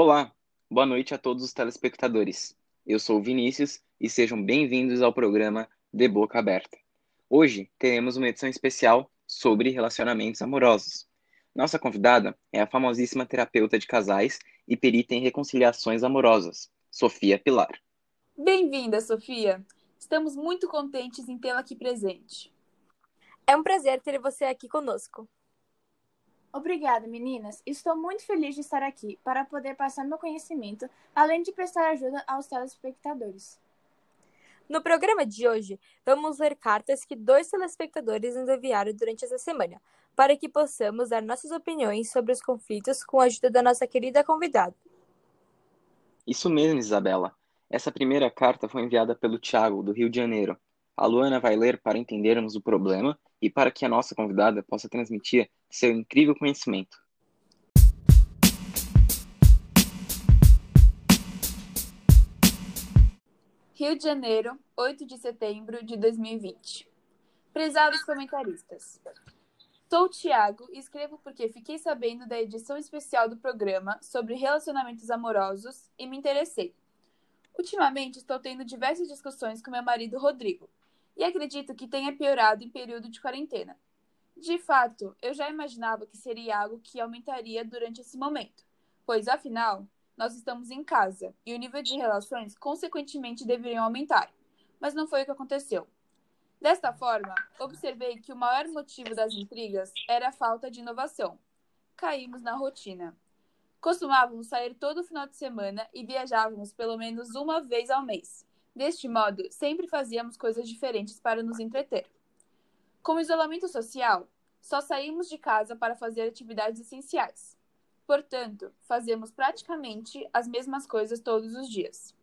Olá, boa noite a todos os telespectadores. Eu sou o Vinícius e sejam bem-vindos ao programa De Boca Aberta. Hoje teremos uma edição especial sobre relacionamentos amorosos. Nossa convidada é a famosíssima terapeuta de casais e perita em reconciliações amorosas, Sofia Pilar. Bem-vinda, Sofia! Estamos muito contentes em tê-la aqui presente. É um prazer ter você aqui conosco. Obrigada, meninas. Estou muito feliz de estar aqui para poder passar meu conhecimento, além de prestar ajuda aos telespectadores. No programa de hoje, vamos ler cartas que dois telespectadores nos enviaram durante essa semana, para que possamos dar nossas opiniões sobre os conflitos com a ajuda da nossa querida convidada. Isso mesmo, Isabela. Essa primeira carta foi enviada pelo Tiago, do Rio de Janeiro. A Luana vai ler para entendermos o problema e para que a nossa convidada possa transmitir seu incrível conhecimento. Rio de Janeiro, 8 de setembro de 2020. Prezados comentaristas. Sou Tiago e escrevo porque fiquei sabendo da edição especial do programa sobre relacionamentos amorosos e me interessei. Ultimamente estou tendo diversas discussões com meu marido Rodrigo e acredito que tenha piorado em período de quarentena. De fato, eu já imaginava que seria algo que aumentaria durante esse momento, pois afinal, nós estamos em casa e o nível de relações consequentemente deveriam aumentar, mas não foi o que aconteceu. Desta forma, observei que o maior motivo das intrigas era a falta de inovação. Caímos na rotina. Costumávamos sair todo final de semana e viajávamos pelo menos uma vez ao mês. Deste modo, sempre fazíamos coisas diferentes para nos entreter. Com o isolamento social, só saímos de casa para fazer atividades essenciais. Portanto, fazemos praticamente as mesmas coisas todos os dias.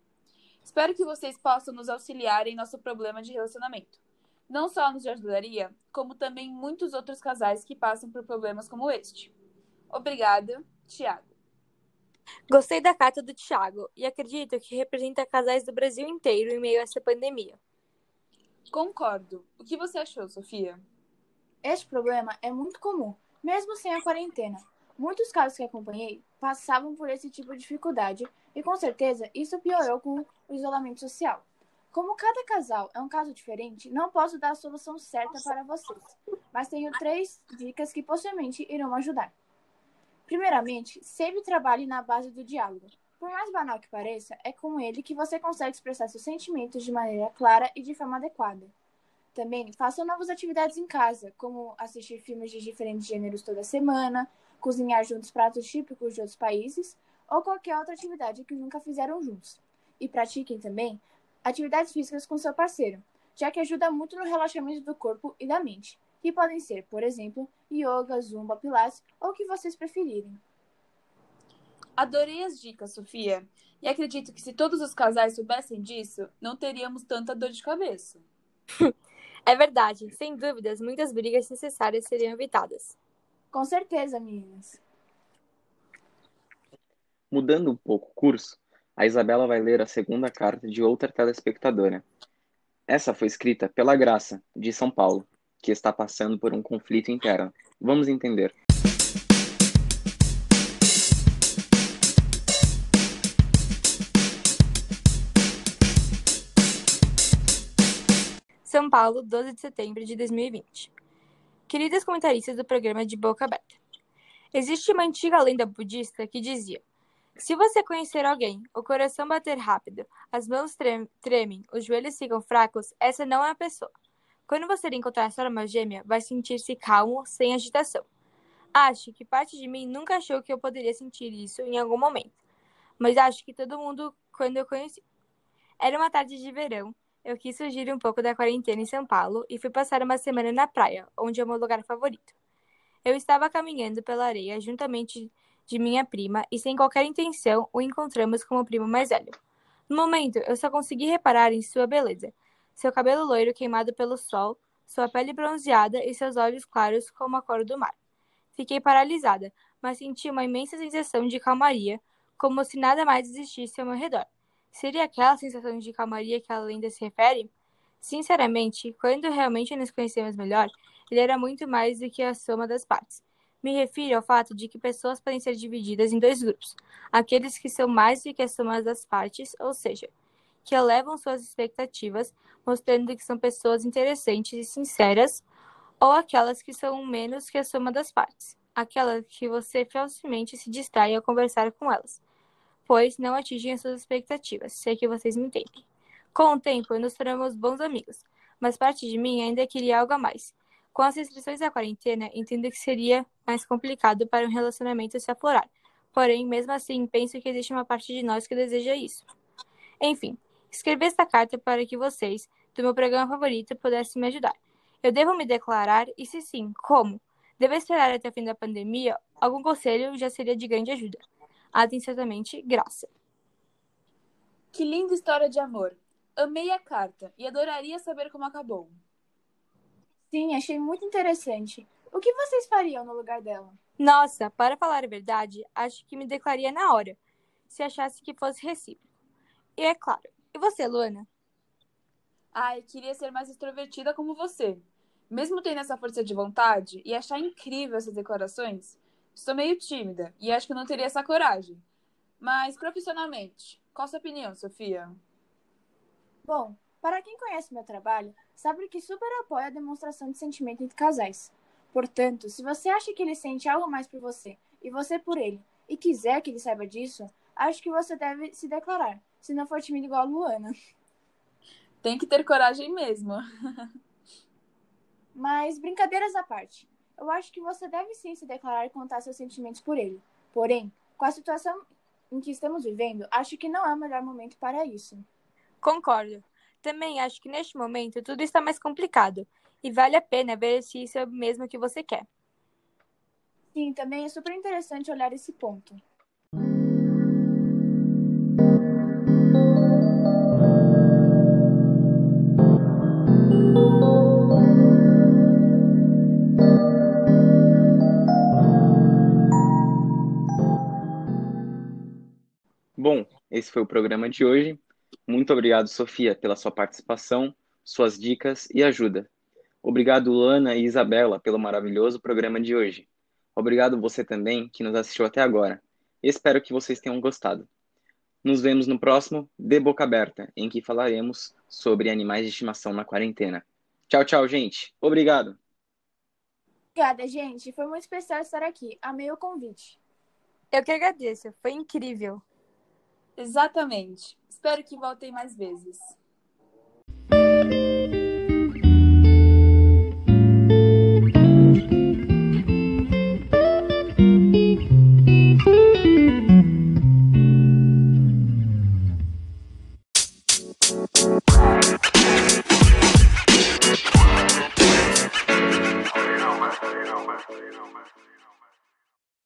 Espero que vocês possam nos auxiliar em nosso problema de relacionamento. Não só nos ajudaria, como também muitos outros casais que passam por problemas como este. Obrigada, Tiago. Gostei da carta do Tiago e acredito que representa casais do Brasil inteiro em meio a essa pandemia. Concordo. O que você achou, Sofia? Este problema é muito comum, mesmo sem a quarentena. Muitos casos que acompanhei passavam por esse tipo de dificuldade e com certeza isso piorou com o isolamento social. Como cada casal é um caso diferente, não posso dar a solução certa para vocês, mas tenho três dicas que possivelmente irão ajudar. Primeiramente, sempre trabalhe na base do diálogo. Por mais banal que pareça, é com ele que você consegue expressar seus sentimentos de maneira clara e de forma adequada. Também façam novas atividades em casa, como assistir filmes de diferentes gêneros toda semana, cozinhar juntos pratos típicos de outros países ou qualquer outra atividade que nunca fizeram juntos. E pratiquem também atividades físicas com seu parceiro, já que ajuda muito no relaxamento do corpo e da mente, que podem ser, por exemplo, yoga, zumba, pilates ou o que vocês preferirem. Adorei as dicas, Sofia. E acredito que se todos os casais soubessem disso, não teríamos tanta dor de cabeça. é verdade. Sem dúvidas, muitas brigas necessárias seriam evitadas. Com certeza, meninas. Mudando um pouco o curso, a Isabela vai ler a segunda carta de outra telespectadora. Essa foi escrita pela Graça, de São Paulo, que está passando por um conflito interno. Vamos entender. São Paulo, 12 de setembro de 2020. Queridas comentaristas do programa de Boca Aberta. Existe uma antiga lenda budista que dizia: se você conhecer alguém, o coração bater rápido, as mãos tremem, os joelhos ficam fracos, essa não é a pessoa. Quando você encontrar sua alma gêmea, vai sentir-se calmo, sem agitação. Acho que parte de mim nunca achou que eu poderia sentir isso em algum momento, mas acho que todo mundo quando eu conheci. Era uma tarde de verão eu quis fugir um pouco da quarentena em São Paulo e fui passar uma semana na praia, onde é meu lugar favorito. Eu estava caminhando pela areia juntamente de minha prima e, sem qualquer intenção, o encontramos com o primo mais velho. No momento, eu só consegui reparar em sua beleza. Seu cabelo loiro queimado pelo sol, sua pele bronzeada e seus olhos claros como a cor do mar. Fiquei paralisada, mas senti uma imensa sensação de calmaria, como se nada mais existisse ao meu redor. Seria aquela sensação de calmaria que a lenda se refere? Sinceramente, quando realmente nos conhecemos melhor, ele era muito mais do que a soma das partes. Me refiro ao fato de que pessoas podem ser divididas em dois grupos: aqueles que são mais do que a soma das partes, ou seja, que elevam suas expectativas, mostrando que são pessoas interessantes e sinceras, ou aquelas que são menos que a soma das partes, aquelas que você facilmente se distrai ao conversar com elas, pois não atingem as suas expectativas, sei que vocês me entendem. Com o tempo, nos tornamos bons amigos, mas parte de mim ainda queria algo a mais. Com as restrições da quarentena, entendo que seria mais complicado para um relacionamento se aflorar. Porém, mesmo assim, penso que existe uma parte de nós que deseja isso. Enfim, escrevi esta carta para que vocês, do meu programa favorito, pudessem me ajudar. Eu devo me declarar? E se sim, como? Devo esperar até o fim da pandemia? Algum conselho já seria de grande ajuda. Atenciosamente, Graça. Que linda história de amor. Amei a carta e adoraria saber como acabou. Sim, achei muito interessante. O que vocês fariam no lugar dela? Nossa, para falar a verdade, acho que me declararia na hora, se achasse que fosse recíproco. E é claro. E você, Luana? Ai, queria ser mais extrovertida como você. Mesmo tendo essa força de vontade e achar incrível essas declarações, estou meio tímida e acho que não teria essa coragem. Mas profissionalmente, qual a sua opinião, Sofia? Bom, para quem conhece meu trabalho, sabe que super apoio a demonstração de sentimento entre casais. Portanto, se você acha que ele sente algo mais por você e você por ele, e quiser que ele saiba disso, acho que você deve se declarar, se não for tímido igual a Luana. Tem que ter coragem mesmo. Mas, brincadeiras à parte, eu acho que você deve sim se declarar e contar seus sentimentos por ele. Porém, com a situação em que estamos vivendo, acho que não é o melhor momento para isso. Concordo. Também acho que neste momento tudo está mais complicado e vale a pena ver se isso é mesmo que você quer. Sim, também é super interessante olhar esse ponto. Esse foi o programa de hoje. Muito obrigado, Sofia, pela sua participação, suas dicas e ajuda. Obrigado, Luana e Isabela, pelo maravilhoso programa de hoje. Obrigado você também que nos assistiu até agora. Espero que vocês tenham gostado. Nos vemos no próximo De Boca Aberta, em que falaremos sobre animais de estimação na quarentena. Tchau, tchau, gente. Obrigado. Obrigada, gente. Foi muito especial estar aqui. Amei o convite. Eu que agradeço. Foi incrível. Exatamente. Espero que voltem mais vezes.